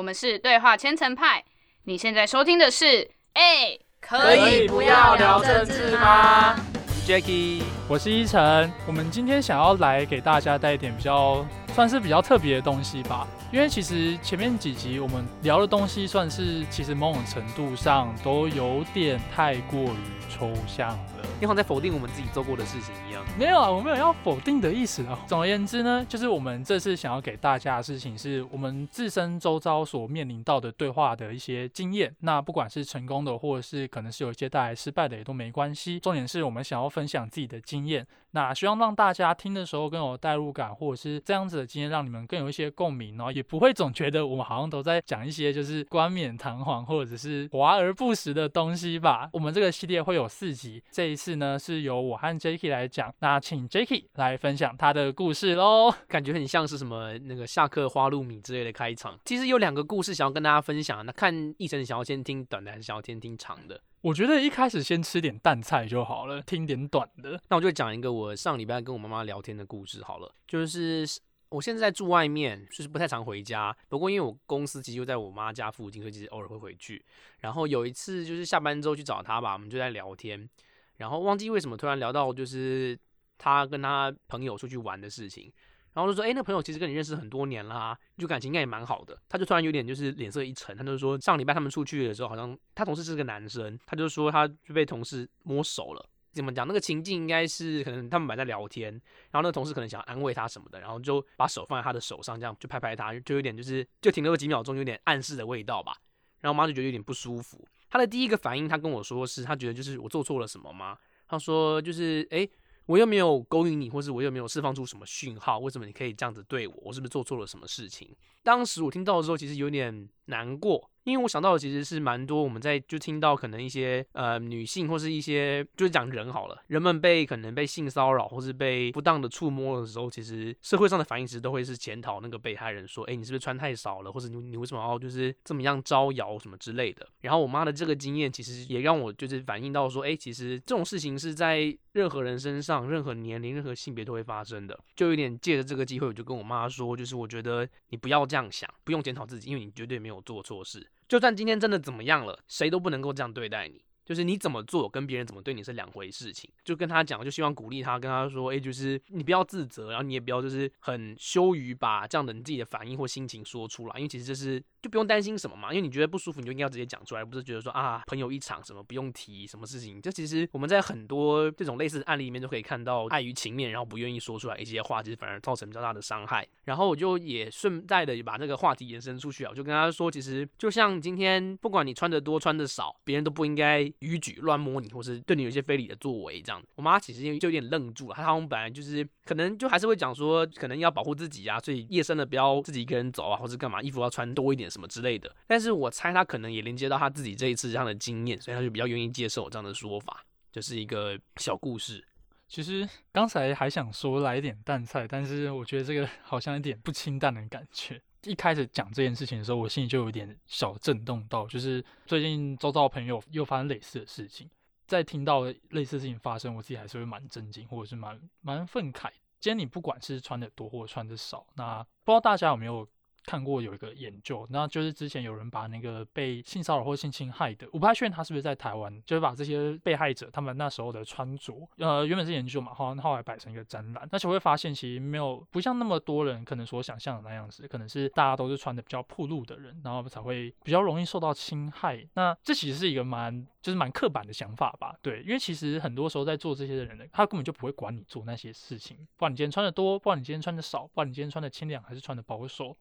我们是对话千层派。你现在收听的是，哎，可以不要聊政治吗？我是 Jacky，我是依晨。我们今天想要来给大家带一点比较，算是比较特别的东西吧。因为其实前面几集我们聊的东西，算是其实某种程度上都有点太过于抽象了。你好像在否定我们自己做过的事情一样。没有啊，我没有要否定的意思啊。总而言之呢，就是我们这次想要给大家的事情，是我们自身周遭所面临到的对话的一些经验。那不管是成功的，或者是可能是有一些带来失败的，也都没关系。重点是我们想要分享自己的经验。那希望让大家听的时候更有代入感，或者是这样子的经验，让你们更有一些共鸣，然后也不会总觉得我们好像都在讲一些就是冠冕堂皇或者是华而不实的东西吧。我们这个系列会有四集，这一次呢是由我和 Jacky 来讲，那请 Jacky 来分享他的故事喽。感觉很像是什么那个下课花露米之类的开场。其实有两个故事想要跟大家分享，那看一晨想要先听短的还是想要先听长的？我觉得一开始先吃点淡菜就好了，听点短的。那我就讲一个我上礼拜跟我妈妈聊天的故事好了。就是我现在住外面，就是不太常回家。不过因为我公司其实就在我妈家附近，所以其实偶尔会回去。然后有一次就是下班之后去找她吧，我们就在聊天。然后忘记为什么突然聊到就是她跟她朋友出去玩的事情。然后就说，哎，那朋友其实跟你认识很多年啦，就感情应该也蛮好的。他就突然有点就是脸色一沉，他就说上礼拜他们出去的时候，好像他同事是个男生，他就说他就被同事摸手了。怎么讲？那个情境应该是可能他们还在聊天，然后那个同事可能想安慰他什么的，然后就把手放在他的手上，这样就拍拍他，就有点就是就停留几秒钟，有点暗示的味道吧。然后妈就觉得有点不舒服。他的第一个反应，他跟我说是他觉得就是我做错了什么吗？他说就是哎。我又没有勾引你，或是我又没有释放出什么讯号，为什么你可以这样子对我？我是不是做错了什么事情？当时我听到的时候，其实有点难过。因为我想到的其实是蛮多，我们在就听到可能一些呃女性或是一些就是讲人好了，人们被可能被性骚扰或是被不当的触摸的时候，其实社会上的反应其实都会是检讨那个被害人说，哎，你是不是穿太少了，或者你你为什么要就是这么样招摇什么之类的。然后我妈的这个经验其实也让我就是反映到说，哎，其实这种事情是在任何人身上、任何年龄、任何性别都会发生的。就有点借着这个机会，我就跟我妈说，就是我觉得你不要这样想，不用检讨自己，因为你绝对没有做错事。就算今天真的怎么样了，谁都不能够这样对待你。就是你怎么做，跟别人怎么对你是两回事情。就跟他讲，就希望鼓励他，跟他说，哎，就是你不要自责，然后你也不要就是很羞于把这样的你自己的反应或心情说出来，因为其实这是就不用担心什么嘛。因为你觉得不舒服，你就应该要直接讲出来，不是觉得说啊朋友一场什么不用提什么事情。这其实我们在很多这种类似的案例里面都可以看到，碍于情面，然后不愿意说出来一些话，其实反而造成比较大的伤害。然后我就也顺带的把这个话题延伸出去啊，我就跟他说，其实就像今天，不管你穿的多穿的少，别人都不应该逾矩乱摸。你或是对你有一些非礼的作为，这样，我妈其实就有点愣住了。她好像本来就是可能就还是会讲说，可能要保护自己啊，所以夜深了不要自己一个人走啊，或是干嘛，衣服要穿多一点什么之类的。但是我猜他可能也连接到他自己这一次这样的经验，所以他就比较愿意接受这样的说法，就是一个小故事。其实刚才还想说来一点淡菜，但是我觉得这个 好像有点不清淡的感觉。一开始讲这件事情的时候，我心里就有点小震动到，就是最近周遭朋友又发生类似的事情。在听到类似事情发生，我自己还是会蛮震惊，或者是蛮蛮愤慨。今天你不管是穿的多或穿的少，那不知道大家有没有？看过有一个研究，那就是之前有人把那个被性骚扰或性侵害的，我不太确定他是不是在台湾，就是把这些被害者他们那时候的穿着，呃，原本是研究嘛，后后来摆成一个展览，那就会发现其实没有不像那么多人可能所想象的那样子，可能是大家都是穿的比较暴露的人，然后才会比较容易受到侵害。那这其实是一个蛮就是蛮刻板的想法吧？对，因为其实很多时候在做这些的人呢，他根本就不会管你做那些事情，不管你今天穿的多，不管你今天穿的少，不管你今天穿的清凉还是穿的保守。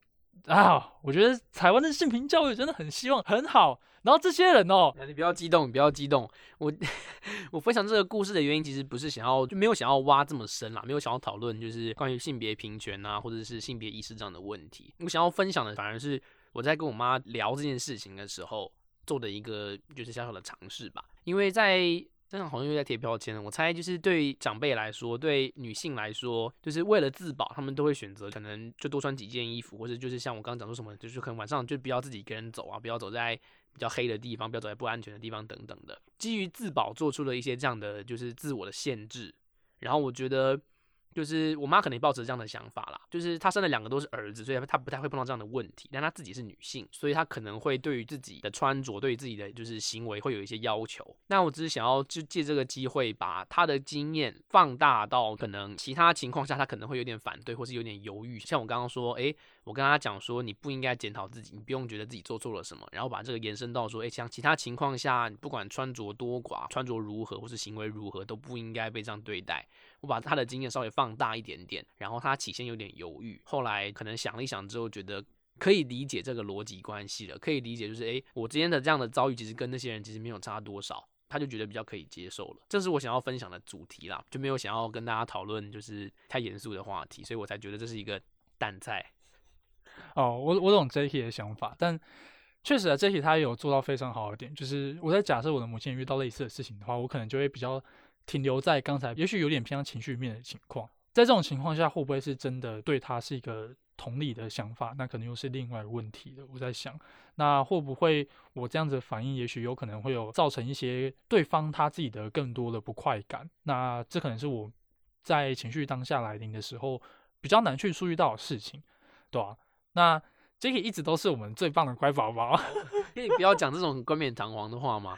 啊，我觉得台湾的性平教育真的很希望很好。然后这些人哦，你不要激动，你不要激动。我 我分享这个故事的原因，其实不是想要就没有想要挖这么深啦，没有想要讨论就是关于性别平权啊，或者是性别意识这样的问题。我想要分享的反而是我在跟我妈聊这件事情的时候做的一个就是小小的尝试吧，因为在。这样好像又在贴标签了。我猜就是对长辈来说，对女性来说，就是为了自保，他们都会选择可能就多穿几件衣服，或者就是像我刚刚讲说什么，就是可能晚上就不要自己一个人走啊，不要走在比较黑的地方，不要走在不安全的地方等等的。基于自保做出了一些这样的就是自我的限制。然后我觉得，就是我妈可能抱持这样的想法啦，就是她生了两个都是儿子，所以她不太会碰到这样的问题。但她自己是女性，所以她可能会对于自己的穿着、对于自己的就是行为会有一些要求。那我只是想要就借这个机会，把她的经验放大到可能其他情况下，她可能会有点反对，或是有点犹豫。像我刚刚说，诶，我跟他讲说，你不应该检讨自己，你不用觉得自己做错了什么，然后把这个延伸到说，诶，像其他情况下，不管穿着多寡、穿着如何或是行为如何，都不应该被这样对待。我把他的经验稍微放大一点点，然后他起先有点犹豫，后来可能想了一想之后，觉得可以理解这个逻辑关系了，可以理解就是诶，我今天的这样的遭遇其实跟那些人其实没有差多少，他就觉得比较可以接受了。这是我想要分享的主题啦，就没有想要跟大家讨论就是太严肃的话题，所以我才觉得这是一个淡菜。哦，我我懂 Jacky 的想法，但确实啊，Jacky 他也有做到非常好的点，就是我在假设我的母亲遇到类似的事情的话，我可能就会比较。停留在刚才，也许有点偏向情绪面的情况，在这种情况下，会不会是真的对他是一个同理的想法？那可能又是另外问题了。我在想，那会不会我这样子反应，也许有可能会有造成一些对方他自己的更多的不快感？那这可能是我在情绪当下来临的时候比较难去注意到的事情，对吧？那 Jacky 一直都是我们最棒的乖宝宝，可以不要讲这种冠冕堂皇的话吗？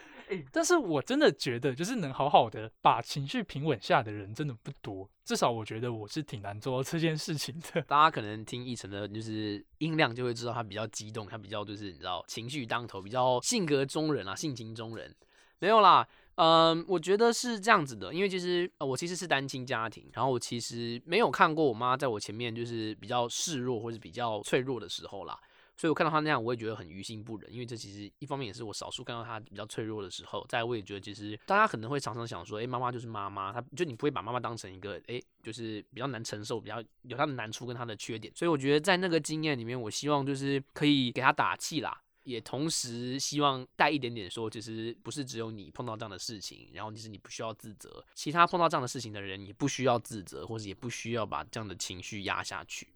但是我真的觉得，就是能好好的把情绪平稳下的人，真的不多。至少我觉得我是挺难做到这件事情的。大家可能听奕晨的，就是音量就会知道他比较激动，他比较就是你知道情绪当头，比较性格中人啊，性情中人。没有啦，嗯，我觉得是这样子的，因为其实我其实是单亲家庭，然后我其实没有看过我妈在我前面就是比较示弱或者比较脆弱的时候啦。所以我看到她那样，我也觉得很于心不忍，因为这其实一方面也是我少数看到她比较脆弱的时候。再我也觉得，其实大家可能会常常想说，哎，妈妈就是妈妈，她就你不会把妈妈当成一个，哎，就是比较难承受、比较有她的难处跟她的缺点。所以我觉得在那个经验里面，我希望就是可以给她打气啦，也同时希望带一点点说，其实不是只有你碰到这样的事情，然后其实你不需要自责，其他碰到这样的事情的人也不需要自责，或者也不需要把这样的情绪压下去。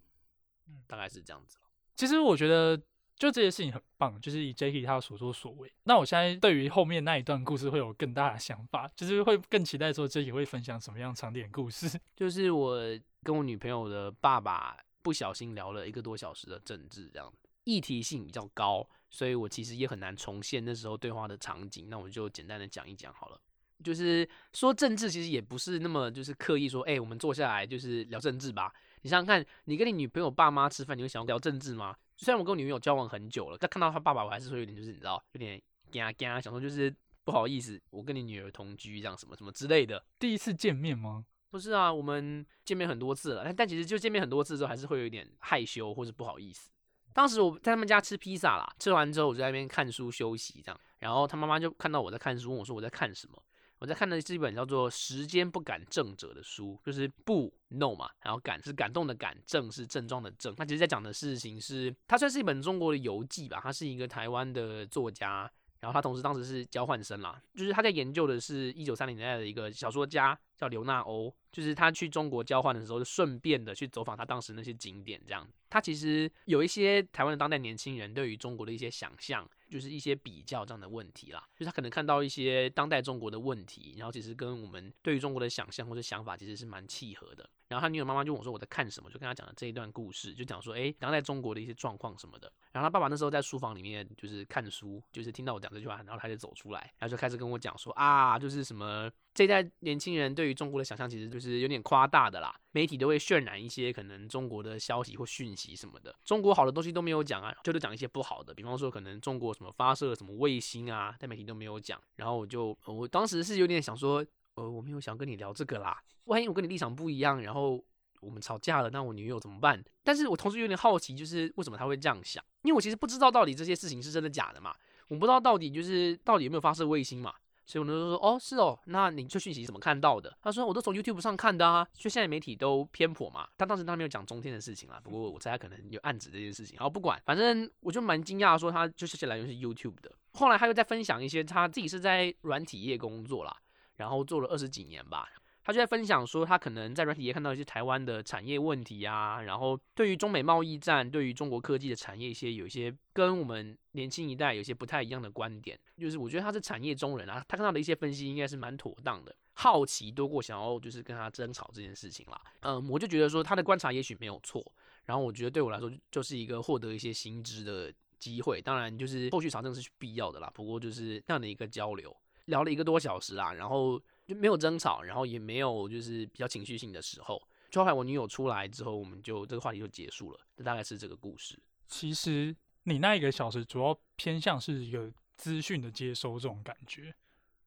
嗯，大概是这样子。其实我觉得。就这些事情很棒，就是以 Jacky 他所作所为。那我现在对于后面那一段故事会有更大的想法，就是会更期待说 Jacky 会分享什么样长点故事。就是我跟我女朋友的爸爸不小心聊了一个多小时的政治，这样议题性比较高，所以我其实也很难重现那时候对话的场景。那我就简单的讲一讲好了。就是说政治其实也不是那么就是刻意说，哎，我们坐下来就是聊政治吧。你想想看，你跟你女朋友爸妈吃饭，你会想要聊政治吗？虽然我跟我女朋友交往很久了，但看到她爸爸，我还是会有点就是你知道，有点嘎嘎，想说就是不好意思，我跟你女儿同居这样什么什么之类的。第一次见面吗？不是啊，我们见面很多次了，但但其实就见面很多次之后，还是会有一点害羞或者不好意思。当时我在他们家吃披萨啦，吃完之后我就在那边看书休息这样，然后他妈妈就看到我在看书，问我说我在看什么。我在看的是一本叫做《时间不感症者》的书，就是不 no 嘛，然后感是感动的感，症是症状的症。那其实在讲的事情是，它算是一本中国的游记吧。他是一个台湾的作家，然后他同时当时是交换生啦，就是他在研究的是一九三零年代的一个小说家叫刘纳欧，就是他去中国交换的时候，就顺便的去走访他当时那些景点，这样。他其实有一些台湾的当代年轻人对于中国的一些想象。就是一些比较这样的问题啦，就是他可能看到一些当代中国的问题，然后其实跟我们对于中国的想象或者想法其实是蛮契合的。然后他女友妈妈就问我说我在看什么，就跟他讲了这一段故事，就讲说哎，当代中国的一些状况什么的。然后他爸爸那时候在书房里面就是看书，就是听到我讲这句话，然后他就走出来，然后就开始跟我讲说啊，就是什么这一代年轻人对于中国的想象其实就是有点夸大的啦，媒体都会渲染一些可能中国的消息或讯息什么的，中国好的东西都没有讲啊，就都讲一些不好的，比方说可能中国什么发射什么卫星啊，但媒体都没有讲。然后我就我当时是有点想说，呃，我没有想跟你聊这个啦，万一我跟你立场不一样，然后。我们吵架了，那我女友怎么办？但是我同时有点好奇，就是为什么他会这样想？因为我其实不知道到底这些事情是真的假的嘛，我不知道到底就是到底有没有发射卫星嘛，所以我就说哦是哦，那你这讯息怎么看到的？他说我都从 YouTube 上看的啊，就现在媒体都偏颇嘛。他当时他没有讲中天的事情啦，不过我猜他可能有暗指这件事情。然后不管，反正我就蛮惊讶，说他就是来源是 YouTube 的。后来他又在分享一些他自己是在软体业工作啦，然后做了二十几年吧。他就在分享说，他可能在软体业看到一些台湾的产业问题啊，然后对于中美贸易战，对于中国科技的产业一些有一些跟我们年轻一代有些不太一样的观点，就是我觉得他是产业中人啊，他看到的一些分析应该是蛮妥当的。好奇多过想要就是跟他争吵这件事情啦，嗯，我就觉得说他的观察也许没有错，然后我觉得对我来说就是一个获得一些新知的机会，当然就是后续查证是必要的啦，不过就是这样的一个交流，聊了一个多小时啊，然后。就没有争吵，然后也没有就是比较情绪性的时候。就后来我女友出来之后，我们就这个话题就结束了。这大概是这个故事。其实你那一个小时主要偏向是一个资讯的接收这种感觉。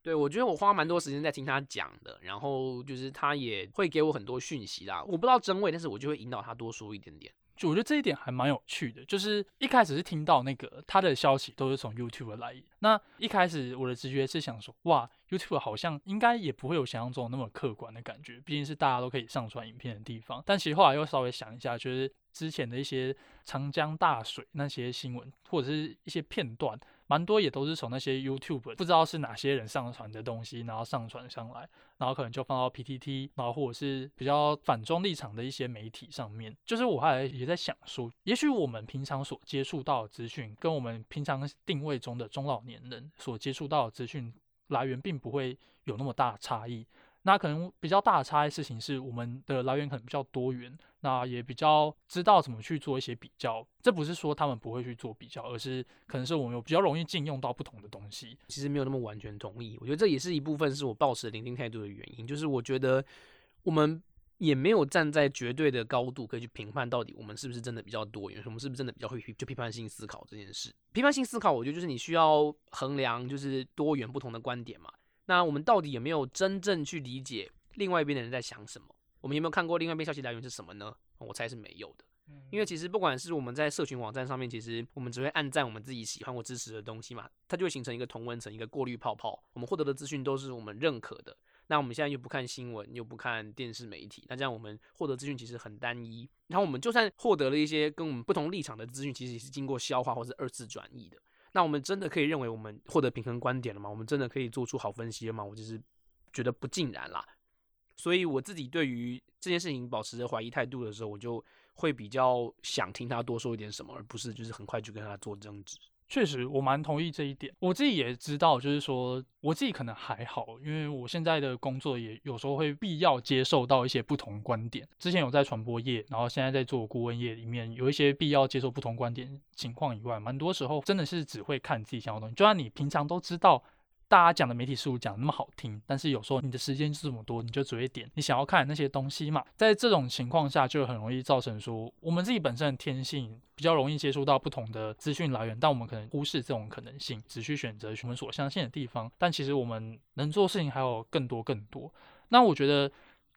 对，我觉得我花蛮多时间在听他讲的，然后就是他也会给我很多讯息啦。我不知道真伪，但是我就会引导他多说一点点。就我觉得这一点还蛮有趣的，就是一开始是听到那个他的消息都是从 YouTube 来，那一开始我的直觉是想说，哇，YouTube 好像应该也不会有想象中那么客观的感觉，毕竟是大家都可以上传影片的地方。但其实后来又稍微想一下，就是之前的一些长江大水那些新闻或者是一些片段。蛮多也都是从那些 YouTube 不知道是哪些人上传的东西，然后上传上来，然后可能就放到 PTT，然后或者是比较反中立场的一些媒体上面。就是我还也在想说，也许我们平常所接触到的资讯，跟我们平常定位中的中老年人所接触到的资讯来源，并不会有那么大差异。那可能比较大的差异事情是，我们的来源可能比较多元，那也比较知道怎么去做一些比较。这不是说他们不会去做比较，而是可能是我们有比较容易禁用到不同的东西。其实没有那么完全同意，我觉得这也是一部分是我保持聆听态度的原因。就是我觉得我们也没有站在绝对的高度可以去评判到底我们是不是真的比较多元，我们是不是真的比较会就批判性思考这件事。批判性思考，我觉得就是你需要衡量就是多元不同的观点嘛。那我们到底有没有真正去理解另外一边的人在想什么？我们有没有看过另外一边消息来源是什么呢？我猜是没有的。因为其实不管是我们在社群网站上面，其实我们只会按赞我们自己喜欢或支持的东西嘛，它就会形成一个同温层，一个过滤泡泡。我们获得的资讯都是我们认可的。那我们现在又不看新闻，又不看电视媒体，那这样我们获得资讯其实很单一。然后我们就算获得了一些跟我们不同立场的资讯，其实也是经过消化或是二次转译的。那我们真的可以认为我们获得平衡观点了吗？我们真的可以做出好分析了吗？我就是觉得不尽然啦。所以我自己对于这件事情保持着怀疑态度的时候，我就会比较想听他多说一点什么，而不是就是很快就跟他做争执。确实，我蛮同意这一点。我自己也知道，就是说，我自己可能还好，因为我现在的工作也有时候会必要接受到一些不同观点。之前有在传播业，然后现在在做顾问业里面，有一些必要接受不同观点情况以外，蛮多时候真的是只会看自己想要的东西。就算你平常都知道。大家讲的媒体事物讲那么好听，但是有时候你的时间就这么多，你就只会点你想要看的那些东西嘛。在这种情况下，就很容易造成说，我们自己本身的天性比较容易接触到不同的资讯来源，但我们可能忽视这种可能性，只去选择我们所相信的地方。但其实我们能做的事情还有更多更多。那我觉得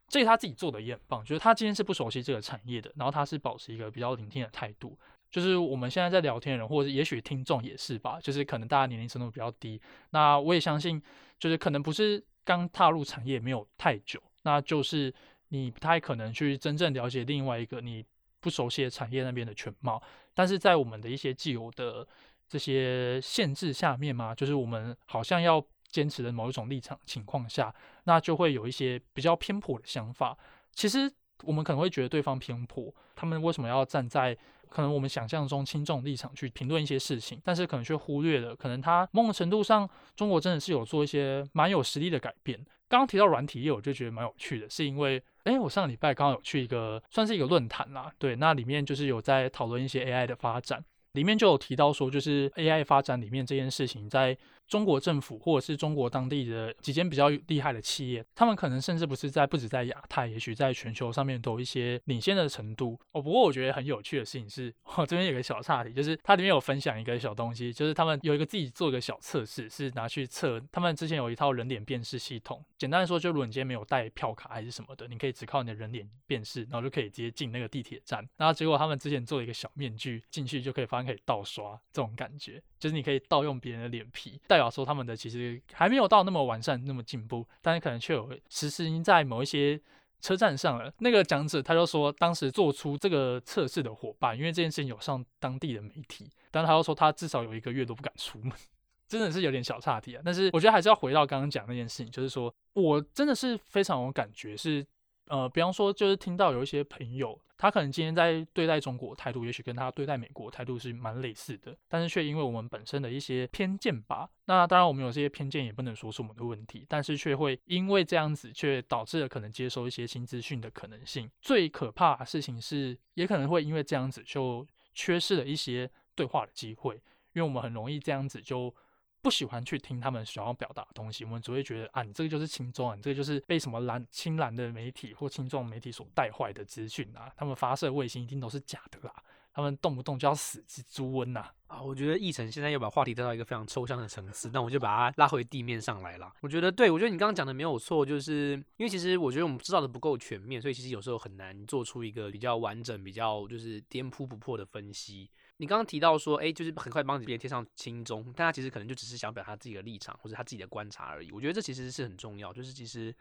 这他自己做的也很棒，就是他今天是不熟悉这个产业的，然后他是保持一个比较聆听的态度。就是我们现在在聊天的人，或者也许听众也是吧，就是可能大家年龄程度比较低。那我也相信，就是可能不是刚踏入产业没有太久，那就是你不太可能去真正了解另外一个你不熟悉的产业那边的全貌。但是在我们的一些既有的这些限制下面嘛，就是我们好像要坚持的某一种立场情况下，那就会有一些比较偏颇的想法。其实我们可能会觉得对方偏颇，他们为什么要站在？可能我们想象中轻重立场去评论一些事情，但是可能却忽略了，可能他某种程度上，中国真的是有做一些蛮有实力的改变。刚刚提到软体业，我就觉得蛮有趣的，是因为，哎，我上个礼拜刚好有去一个算是一个论坛啦，对，那里面就是有在讨论一些 AI 的发展，里面就有提到说，就是 AI 发展里面这件事情在。中国政府或者是中国当地的几间比较厉害的企业，他们可能甚至不是在不止在亚太，也许在全球上面都有一些领先的程度哦。不过我觉得很有趣的事情是，我这边有个小岔题，就是它里面有分享一个小东西，就是他们有一个自己做一个小测试，是拿去测他们之前有一套人脸辨识系统。简单的说，就如果你今天没有带票卡还是什么的，你可以只靠你的人脸辨识，然后就可以直接进那个地铁站。然后结果他们之前做了一个小面具，进去就可以发现可以盗刷这种感觉，就是你可以盗用别人的脸皮，代表说他们的其实。还没有到那么完善、那么进步，但是可能却有实施在某一些车站上了。那个讲者他就说，当时做出这个测试的伙伴，因为这件事情有上当地的媒体，但他又说他至少有一个月都不敢出门。真的是有点小岔题啊。但是我觉得还是要回到刚刚讲那件事情，就是说我真的是非常有感觉，是呃，比方说就是听到有一些朋友。他可能今天在对待中国态度，也许跟他对待美国态度是蛮类似的，但是却因为我们本身的一些偏见吧。那当然，我们有这些偏见也不能说是我们的问题，但是却会因为这样子，却导致了可能接收一些新资讯的可能性。最可怕的事情是，也可能会因为这样子就缺失了一些对话的机会，因为我们很容易这样子就。不喜欢去听他们想要表达的东西，我们只会觉得啊，你这个就是轻中啊，你这个就是被什么蓝青蓝的媒体或轻重媒体所带坏的资讯啊，他们发射卫星一定都是假的啦，他们动不动就要死之猪瘟呐啊！我觉得奕晨现在又把话题带到一个非常抽象的层次，那我就把它拉回地面上来了。我觉得对，我觉得你刚刚讲的没有错，就是因为其实我觉得我们知道的不够全面，所以其实有时候很难做出一个比较完整、比较就是颠扑不破的分析。你刚刚提到说，哎，就是很快帮别人贴上轻中，但他其实可能就只是想表达自己的立场或者他自己的观察而已。我觉得这其实是很重要，就是其实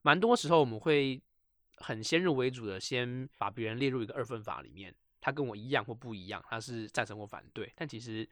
蛮多时候我们会很先入为主的先把别人列入一个二分法里面，他跟我一样或不一样，他是赞成或反对。但其实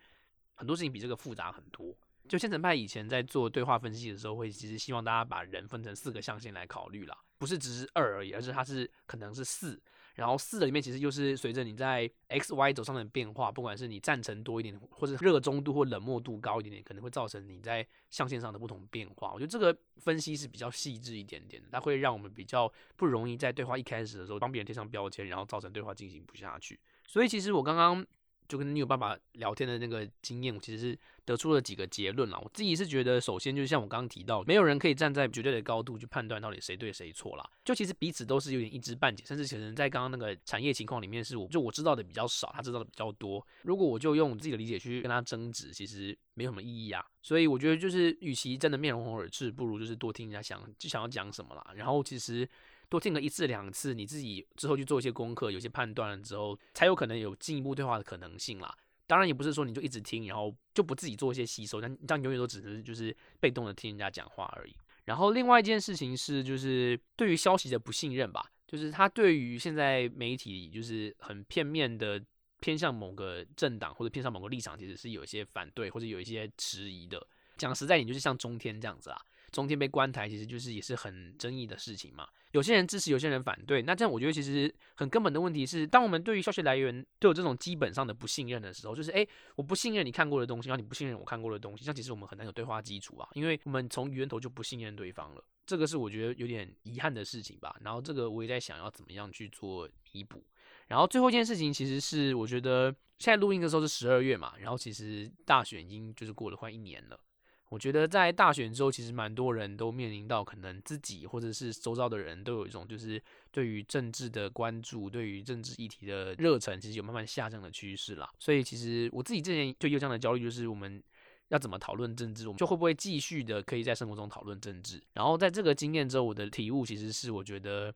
很多事情比这个复杂很多。就先成派以前在做对话分析的时候，会其实希望大家把人分成四个象限来考虑啦，不是只是二而已，而是它是可能是四。然后四的里面其实就是随着你在 X Y 轴上的变化，不管是你赞成多一点，或者热衷度或冷漠度高一点点，可能会造成你在象限上的不同变化。我觉得这个分析是比较细致一点点的，它会让我们比较不容易在对话一开始的时候帮别人贴上标签，然后造成对话进行不下去。所以其实我刚刚。就跟你有爸爸聊天的那个经验，我其实是得出了几个结论啦。我自己是觉得，首先就像我刚刚提到，没有人可以站在绝对的高度去判断到底谁对谁错啦。就其实彼此都是有点一知半解，甚至可能在刚刚那个产业情况里面，是我就我知道的比较少，他知道的比较多。如果我就用我自己的理解去跟他争执，其实没有什么意义啊。所以我觉得就是，与其真的面红耳赤，不如就是多听人家想就想要讲什么啦。然后其实。多听个一次两次，你自己之后去做一些功课，有些判断了之后，才有可能有进一步对话的可能性啦。当然也不是说你就一直听，然后就不自己做一些吸收，但这样永远都只是就是被动的听人家讲话而已。然后另外一件事情是，就是对于消息的不信任吧，就是他对于现在媒体就是很片面的偏向某个政党或者偏向某个立场，其实是有一些反对或者有一些迟疑的。讲实在点，就是像中天这样子啊。中天被关台，其实就是也是很争议的事情嘛。有些人支持，有些人反对。那这样我觉得其实很根本的问题是，当我们对于消息来源都有这种基本上的不信任的时候，就是诶，我不信任你看过的东西，然后你不信任我看过的东西，像其实我们很难有对话基础啊，因为我们从源头就不信任对方了。这个是我觉得有点遗憾的事情吧。然后这个我也在想要怎么样去做弥补。然后最后一件事情其实是我觉得现在录音的时候是十二月嘛，然后其实大选已经就是过了快一年了。我觉得在大选之后，其实蛮多人都面临到可能自己或者是周遭的人都有一种就是对于政治的关注，对于政治议题的热忱，其实有慢慢下降的趋势啦。所以其实我自己之前就有这样的焦虑，就是我们要怎么讨论政治，我们就会不会继续的可以在生活中讨论政治。然后在这个经验之后，我的体悟其实是我觉得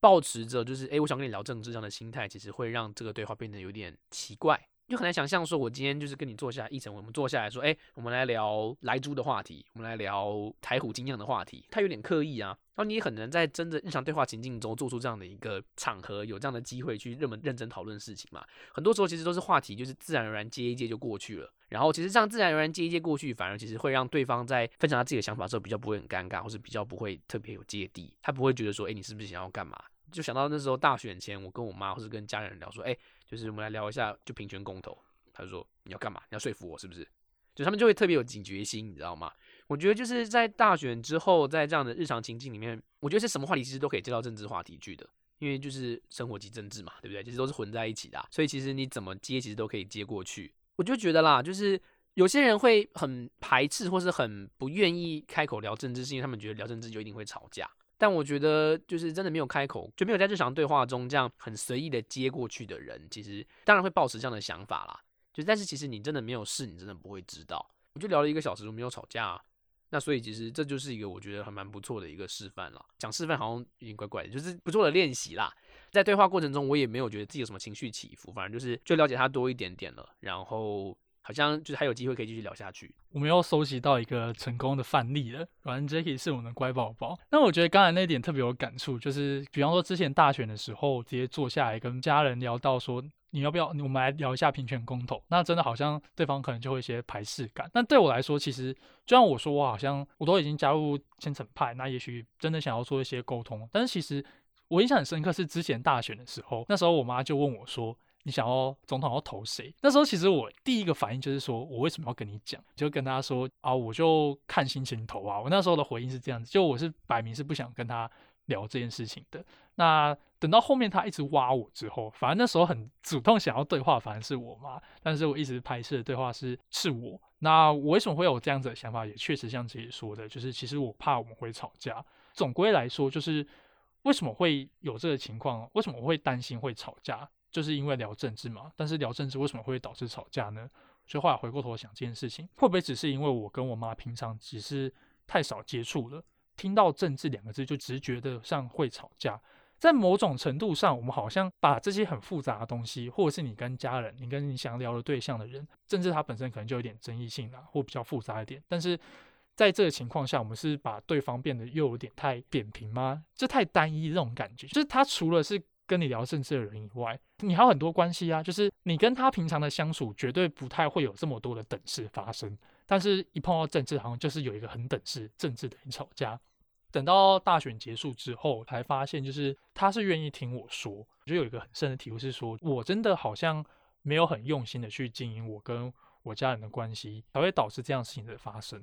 保持着就是诶，我想跟你聊政治这样的心态，其实会让这个对话变得有点奇怪。就很难想象说，我今天就是跟你坐下一层，我们坐下来说，哎，我们来聊莱猪的话题，我们来聊台虎精酿的话题，他有点刻意啊。然后你也很难在真的日常对话情境中做出这样的一个场合，有这样的机会去认认真讨论事情嘛？很多时候其实都是话题，就是自然而然接一接就过去了。然后其实这样自然而然接一接过去，反而其实会让对方在分享他自己的想法的时候，比较不会很尴尬，或是比较不会特别有芥蒂。他不会觉得说，哎，你是不是想要干嘛？就想到那时候大选前，我跟我妈或是跟家人聊说，哎。就是我们来聊一下，就平权公投。他就说你要干嘛？你要说服我是不是？就他们就会特别有警觉心，你知道吗？我觉得就是在大选之后，在这样的日常情境里面，我觉得是什么话题其实都可以接到政治话题去的，因为就是生活及政治嘛，对不对？其实都是混在一起的，所以其实你怎么接，其实都可以接过去。我就觉得啦，就是有些人会很排斥或是很不愿意开口聊政治，是因为他们觉得聊政治就一定会吵架。但我觉得，就是真的没有开口，就没有在日常对话中这样很随意的接过去的人，其实当然会抱持这样的想法啦。就但是其实你真的没有事，你真的不会知道。我就聊了一个小时，都没有吵架，那所以其实这就是一个我觉得还蛮不错的一个示范了。讲示范好像有点怪怪的，就是不错的练习啦。在对话过程中，我也没有觉得自己有什么情绪起伏，反正就是就了解他多一点点了，然后。好像就是还有机会可以继续聊下去。我们又收集到一个成功的范例了，反正 Jacky 是我们的乖宝宝。那我觉得刚才那点特别有感触，就是比方说之前大选的时候，直接坐下来跟家人聊到说，你要不要？我们来聊一下平权公投。那真的好像对方可能就会一些排斥感。但对我来说，其实就像我说，我好像我都已经加入千层派，那也许真的想要做一些沟通。但是其实我印象很深刻，是之前大选的时候，那时候我妈就问我说：“你想要总统要投谁？”那时候其实我第一个反应就是说，我为什么要跟你讲？就跟他说啊，我就看心情投啊。我那时候的回应是这样子，就我是摆明是不想跟他聊这件事情的。那等到后面他一直挖我之后，反正那时候很主动想要对话，反而是我妈。但是我一直拍摄的对话是是我。那我为什么会有这样子的想法？也确实像自己说的，就是其实我怕我们会吵架。总归来说，就是为什么会有这个情况？为什么我会担心会吵架？就是因为聊政治嘛。但是聊政治为什么会导致吵架呢？所以后来回过头想这件事情，会不会只是因为我跟我妈平常只是太少接触了，听到政治两个字就直觉的像会吵架？在某种程度上，我们好像把这些很复杂的东西，或者是你跟家人、你跟你想聊的对象的人，甚至他本身可能就有点争议性啦，或比较复杂一点。但是在这个情况下，我们是把对方变得又有点太扁平吗？这太单一这种感觉，就是他除了是跟你聊政治的人以外，你还有很多关系啊。就是你跟他平常的相处，绝对不太会有这么多的等式发生。但是一碰到政治，好像就是有一个很等式，政治等于吵架。等到大选结束之后，才发现就是他是愿意听我说，我就有一个很深的体会是说，我真的好像没有很用心的去经营我跟我家人的关系，才会导致这样事情的发生。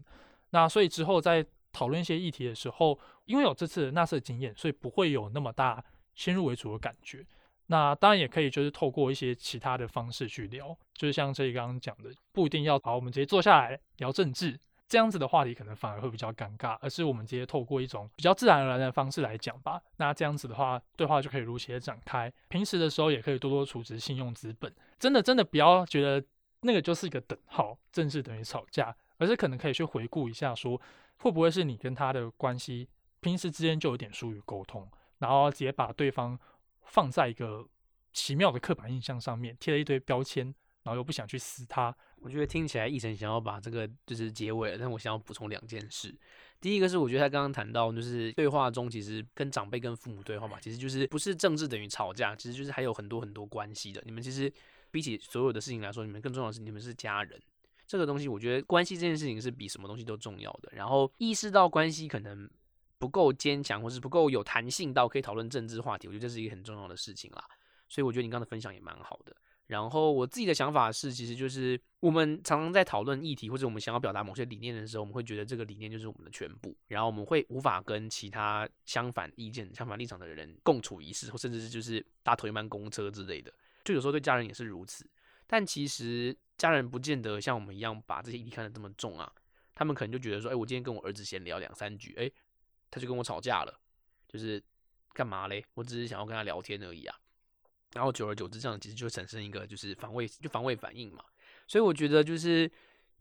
那所以之后在讨论一些议题的时候，因为有这次的纳色经验，所以不会有那么大先入为主的感觉。那当然也可以就是透过一些其他的方式去聊，就是像这里刚刚讲的，不一定要好，我们直接坐下来聊政治。这样子的话题可能反而会比较尴尬，而是我们直接透过一种比较自然而然的方式来讲吧。那这样子的话，对话就可以如期的展开。平时的时候也可以多多储值信用资本。真的真的不要觉得那个就是一个等号，政治等于吵架，而是可能可以去回顾一下，说会不会是你跟他的关系平时之间就有点疏于沟通，然后直接把对方放在一个奇妙的刻板印象上面，贴了一堆标签。然后又不想去撕它，我觉得听起来奕晨想要把这个就是结尾，但我想要补充两件事。第一个是我觉得他刚刚谈到，就是对话中其实跟长辈跟父母对话嘛，其实就是不是政治等于吵架，其实就是还有很多很多关系的。你们其实比起所有的事情来说，你们更重要的是你们是家人。这个东西我觉得关系这件事情是比什么东西都重要的。然后意识到关系可能不够坚强，或是不够有弹性到可以讨论政治话题，我觉得这是一个很重要的事情啦。所以我觉得你刚刚的分享也蛮好的。然后我自己的想法是，其实就是我们常常在讨论议题或者我们想要表达某些理念的时候，我们会觉得这个理念就是我们的全部，然后我们会无法跟其他相反意见、相反立场的人共处一室，或甚至是就是搭同一班公车之类的。就有时候对家人也是如此，但其实家人不见得像我们一样把这些议题看得这么重啊。他们可能就觉得说，哎，我今天跟我儿子闲聊两三句，哎，他就跟我吵架了，就是干嘛嘞？我只是想要跟他聊天而已啊。然后久而久之，这样其实就产生一个就是防卫，就防卫反应嘛。所以我觉得就是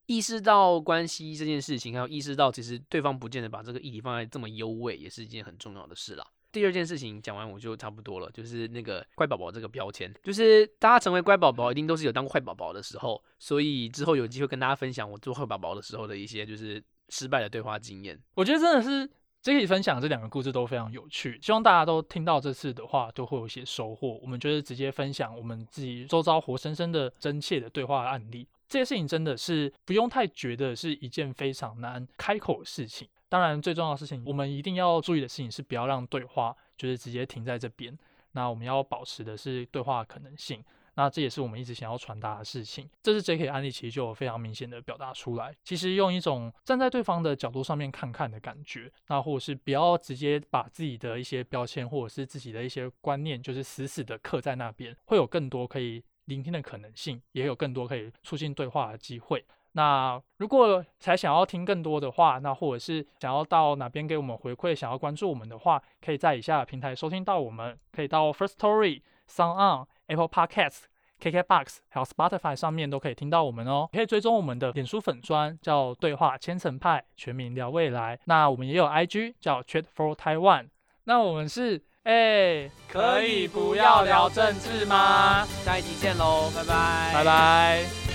意识到关系这件事情，还有意识到其实对方不见得把这个议题放在这么优位，也是一件很重要的事啦。第二件事情讲完我就差不多了，就是那个乖宝宝这个标签，就是大家成为乖宝宝一定都是有当过坏宝宝的时候，所以之后有机会跟大家分享我做坏宝宝的时候的一些就是失败的对话经验。我觉得真的是。这里分享这两个故事都非常有趣，希望大家都听到这次的话都会有一些收获。我们就是直接分享我们自己周遭活生生的真切的对话案例。这些事情真的是不用太觉得是一件非常难开口的事情。当然，最重要的事情，我们一定要注意的事情是不要让对话就是直接停在这边。那我们要保持的是对话可能性。那这也是我们一直想要传达的事情。这是 J.K. 案例，其实就有非常明显的表达出来。其实用一种站在对方的角度上面看看的感觉，那或者是不要直接把自己的一些标签或者是自己的一些观念，就是死死的刻在那边，会有更多可以聆听的可能性，也有更多可以促进对话的机会。那如果才想要听更多的话，那或者是想要到哪边给我们回馈，想要关注我们的话，可以在以下的平台收听到我们，可以到 First Story、Sound On。Apple Podcasts、KKBox 还有 Spotify 上面都可以听到我们哦。可以追踪我们的脸书粉砖，叫对话千层派，全民聊未来。那我们也有 IG 叫 Chat for Taiwan。那我们是哎，可以不要聊政治吗？下一集见喽，拜拜，拜拜。